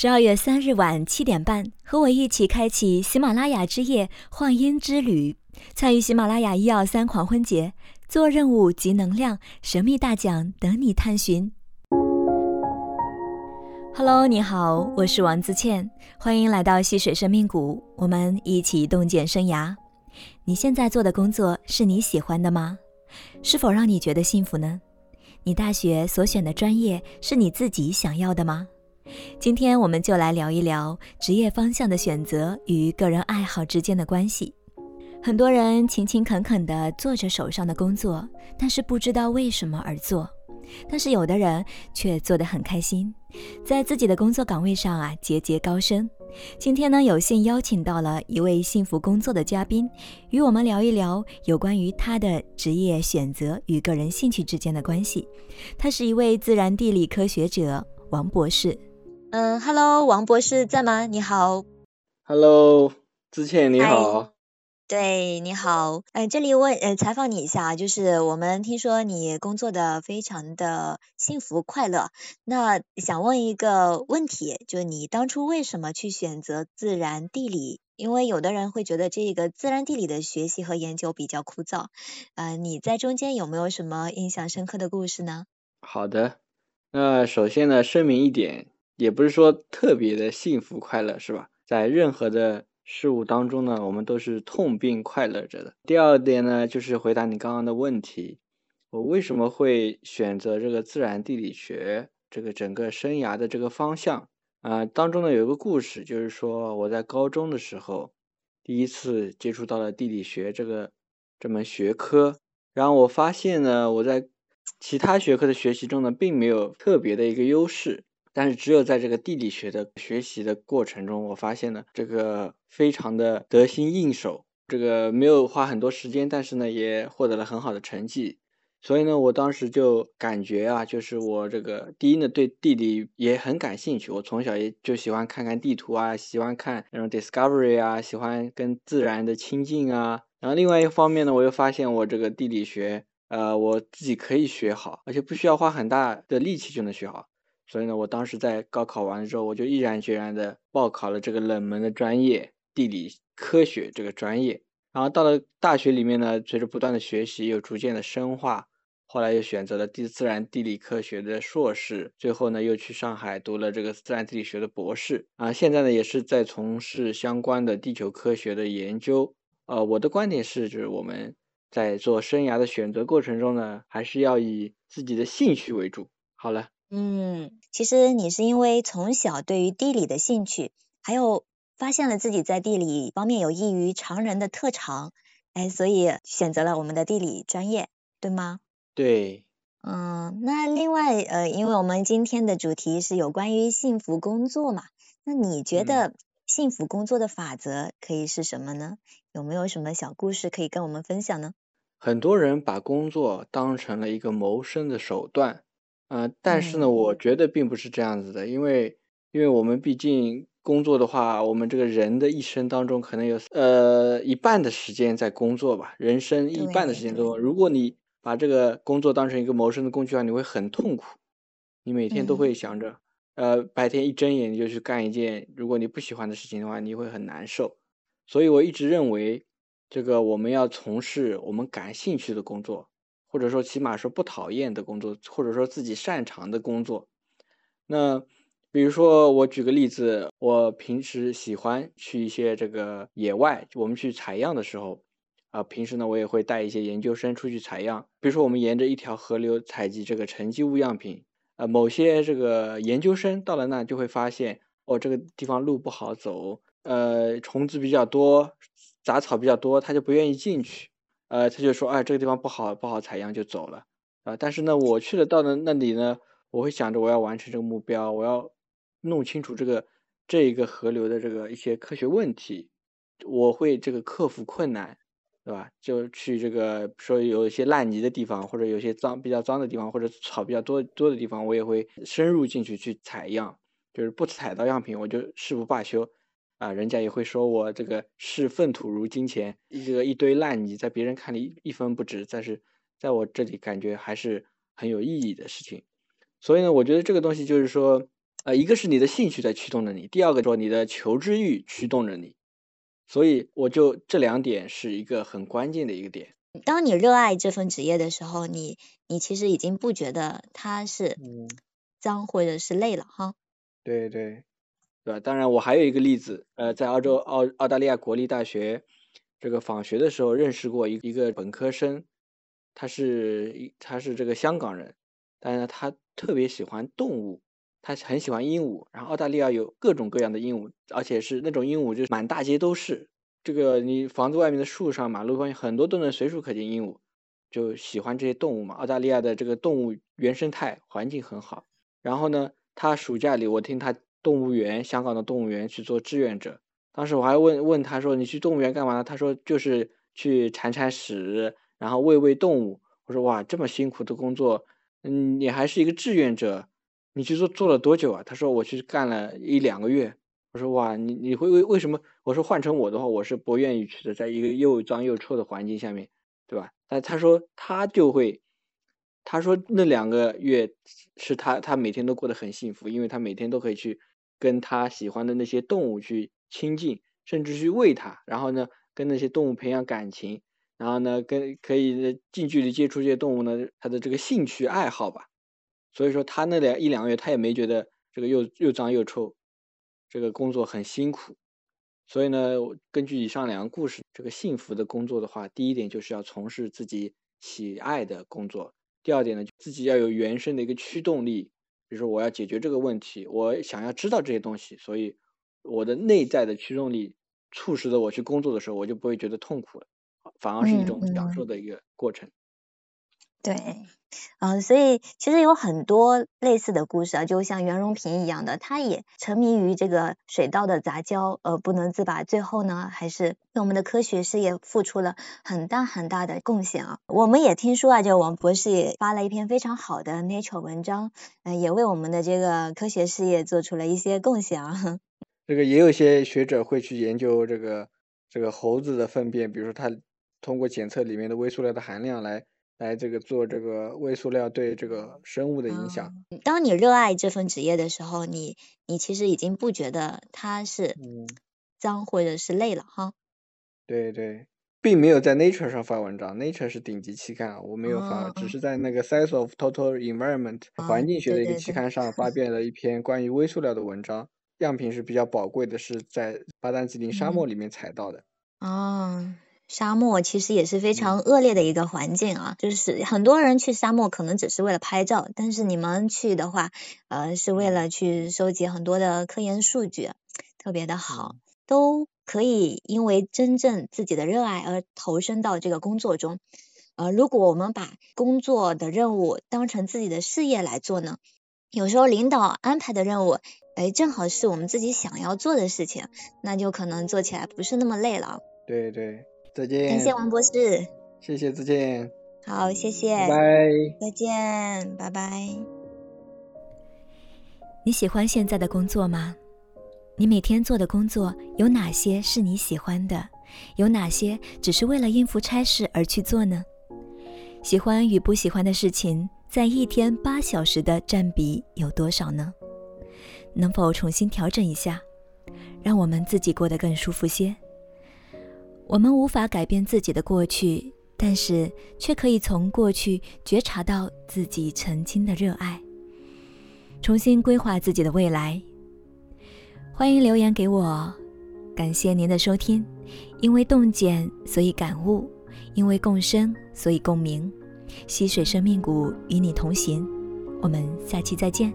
十二月三日晚七点半，和我一起开启喜马拉雅之夜幻音之旅，参与喜马拉雅一二三狂欢节，做任务集能量，神秘大奖等你探寻。Hello，你好，我是王自倩，欢迎来到溪水生命谷，我们一起洞见生涯。你现在做的工作是你喜欢的吗？是否让你觉得幸福呢？你大学所选的专业是你自己想要的吗？今天我们就来聊一聊职业方向的选择与个人爱好之间的关系。很多人勤勤恳恳地做着手上的工作，但是不知道为什么而做。但是有的人却做得很开心，在自己的工作岗位上啊节节高升。今天呢，有幸邀请到了一位幸福工作的嘉宾，与我们聊一聊有关于他的职业选择与个人兴趣之间的关系。他是一位自然地理科学者王博士。嗯，Hello，王博士在吗？你好。Hello，之倩你好。对，你好。嗯，这里问呃采访你一下，就是我们听说你工作的非常的幸福快乐，那想问一个问题，就是你当初为什么去选择自然地理？因为有的人会觉得这个自然地理的学习和研究比较枯燥，呃，你在中间有没有什么印象深刻的故事呢？好的，那首先呢，声明一点。也不是说特别的幸福快乐，是吧？在任何的事物当中呢，我们都是痛并快乐着的。第二点呢，就是回答你刚刚的问题，我为什么会选择这个自然地理学这个整个生涯的这个方向啊？当中呢有一个故事，就是说我在高中的时候第一次接触到了地理学这个这门学科，然后我发现呢，我在其他学科的学习中呢，并没有特别的一个优势。但是只有在这个地理学的学习的过程中，我发现呢，这个非常的得心应手，这个没有花很多时间，但是呢，也获得了很好的成绩。所以呢，我当时就感觉啊，就是我这个第一呢，对地理也很感兴趣。我从小也就喜欢看看地图啊，喜欢看那种 Discovery 啊，喜欢跟自然的亲近啊。然后另外一方面呢，我又发现我这个地理学，呃，我自己可以学好，而且不需要花很大的力气就能学好。所以呢，我当时在高考完了之后，我就毅然决然的报考了这个冷门的专业——地理科学这个专业。然后到了大学里面呢，随着不断的学习，又逐渐的深化，后来又选择了地自然地理科学的硕士，最后呢，又去上海读了这个自然地理学的博士。啊，现在呢，也是在从事相关的地球科学的研究。呃，我的观点是，就是我们在做生涯的选择过程中呢，还是要以自己的兴趣为主。好了。嗯，其实你是因为从小对于地理的兴趣，还有发现了自己在地理方面有异于常人的特长，哎，所以选择了我们的地理专业，对吗？对。嗯，那另外呃，因为我们今天的主题是有关于幸福工作嘛，那你觉得幸福工作的法则可以是什么呢？有没有什么小故事可以跟我们分享呢？很多人把工作当成了一个谋生的手段。呃，但是呢，我觉得并不是这样子的，因为，因为我们毕竟工作的话，我们这个人的一生当中可能有呃一半的时间在工作吧，人生一半的时间都，如果你把这个工作当成一个谋生的工具的话，你会很痛苦，你每天都会想着，呃，白天一睁眼你就去干一件如果你不喜欢的事情的话，你会很难受，所以我一直认为，这个我们要从事我们感兴趣的工作。或者说，起码说不讨厌的工作，或者说自己擅长的工作。那比如说，我举个例子，我平时喜欢去一些这个野外，我们去采样的时候，啊，平时呢我也会带一些研究生出去采样。比如说，我们沿着一条河流采集这个沉积物样品，呃，某些这个研究生到了那就会发现，哦，这个地方路不好走，呃，虫子比较多，杂草比较多，他就不愿意进去。呃，他就说，哎，这个地方不好，不好采样，就走了。啊，但是呢，我去了到了那里呢，我会想着我要完成这个目标，我要弄清楚这个这一个河流的这个一些科学问题，我会这个克服困难，对吧？就去这个说有一些烂泥的地方，或者有些脏比较脏的地方，或者草比较多多的地方，我也会深入进去去采样，就是不采到样品，我就誓不罢休。啊，人家也会说我这个视粪土如金钱，一个一堆烂泥在别人看里一分不值，但是在我这里感觉还是很有意义的事情。所以呢，我觉得这个东西就是说，呃，一个是你的兴趣在驱动着你，第二个说你的求知欲驱动着你，所以我就这两点是一个很关键的一个点。当你热爱这份职业的时候，你你其实已经不觉得它是脏或者是累了哈。对对，对吧？当然，我还有一个例子，呃，在澳洲澳澳大利亚国立大学这个访学的时候，认识过一一个本科生，他是他是这个香港人，但是他特别喜欢动物，他很喜欢鹦鹉，然后澳大利亚有各种各样的鹦鹉，而且是那种鹦鹉，就是满大街都是。这个你房子外面的树上、马路上很多都能随处可见鹦鹉，就喜欢这些动物嘛。澳大利亚的这个动物原生态环境很好。然后呢，他暑假里我听他动物园，香港的动物园去做志愿者。当时我还问问他说：“你去动物园干嘛呢？”他说：“就是去铲铲屎，然后喂喂动物。”我说：“哇，这么辛苦的工作，嗯，你还是一个志愿者，你去做做了多久啊？”他说：“我去干了一两个月。”我说哇，你你会为为什么？我说换成我的话，我是不愿意去的，在一个又脏又臭的环境下面，对吧？但他说他就会，他说那两个月是他他每天都过得很幸福，因为他每天都可以去跟他喜欢的那些动物去亲近，甚至去喂它，然后呢跟那些动物培养感情，然后呢跟可以近距离接触这些动物呢，他的这个兴趣爱好吧。所以说他那两一两个月他也没觉得这个又又脏又臭。这个工作很辛苦，所以呢，根据以上两个故事，这个幸福的工作的话，第一点就是要从事自己喜爱的工作；第二点呢，自己要有原生的一个驱动力，比如说我要解决这个问题，我想要知道这些东西，所以我的内在的驱动力促使着我去工作的时候，我就不会觉得痛苦了，反而是一种享受的一个过程。对。嗯，所以其实有很多类似的故事啊，就像袁隆平一样的，他也沉迷于这个水稻的杂交，呃，不能自拔，最后呢，还是为我们的科学事业付出了很大很大的贡献啊。我们也听说啊，就王博士也发了一篇非常好的 Nature 文章，嗯，也为我们的这个科学事业做出了一些贡献啊。这个也有些学者会去研究这个这个猴子的粪便，比如说他通过检测里面的微塑料的含量来。来这个做这个微塑料对这个生物的影响。当你热爱这份职业的时候，你你其实已经不觉得它是脏或者是累了哈。对对，并没有在 Nature 上发文章，Nature 是顶级期刊，我没有发，只是在那个 Science of Total Environment 环境学的一个期刊上发表了一篇关于微塑料的文章。样品是比较宝贵的，是在巴丹吉林沙漠里面采到的。哦。沙漠其实也是非常恶劣的一个环境啊，就是很多人去沙漠可能只是为了拍照，但是你们去的话，呃，是为了去收集很多的科研数据，特别的好，都可以因为真正自己的热爱而投身到这个工作中。呃，如果我们把工作的任务当成自己的事业来做呢，有时候领导安排的任务，哎，正好是我们自己想要做的事情，那就可能做起来不是那么累了。对对。再见，感谢王博士，谢谢，再见，好，谢谢，拜，再见，拜拜。你喜欢现在的工作吗？你每天做的工作有哪些是你喜欢的？有哪些只是为了应付差事而去做呢？喜欢与不喜欢的事情，在一天八小时的占比有多少呢？能否重新调整一下，让我们自己过得更舒服些？我们无法改变自己的过去，但是却可以从过去觉察到自己曾经的热爱，重新规划自己的未来。欢迎留言给我，感谢您的收听。因为洞见，所以感悟；因为共生，所以共鸣。溪水生命谷与你同行，我们下期再见。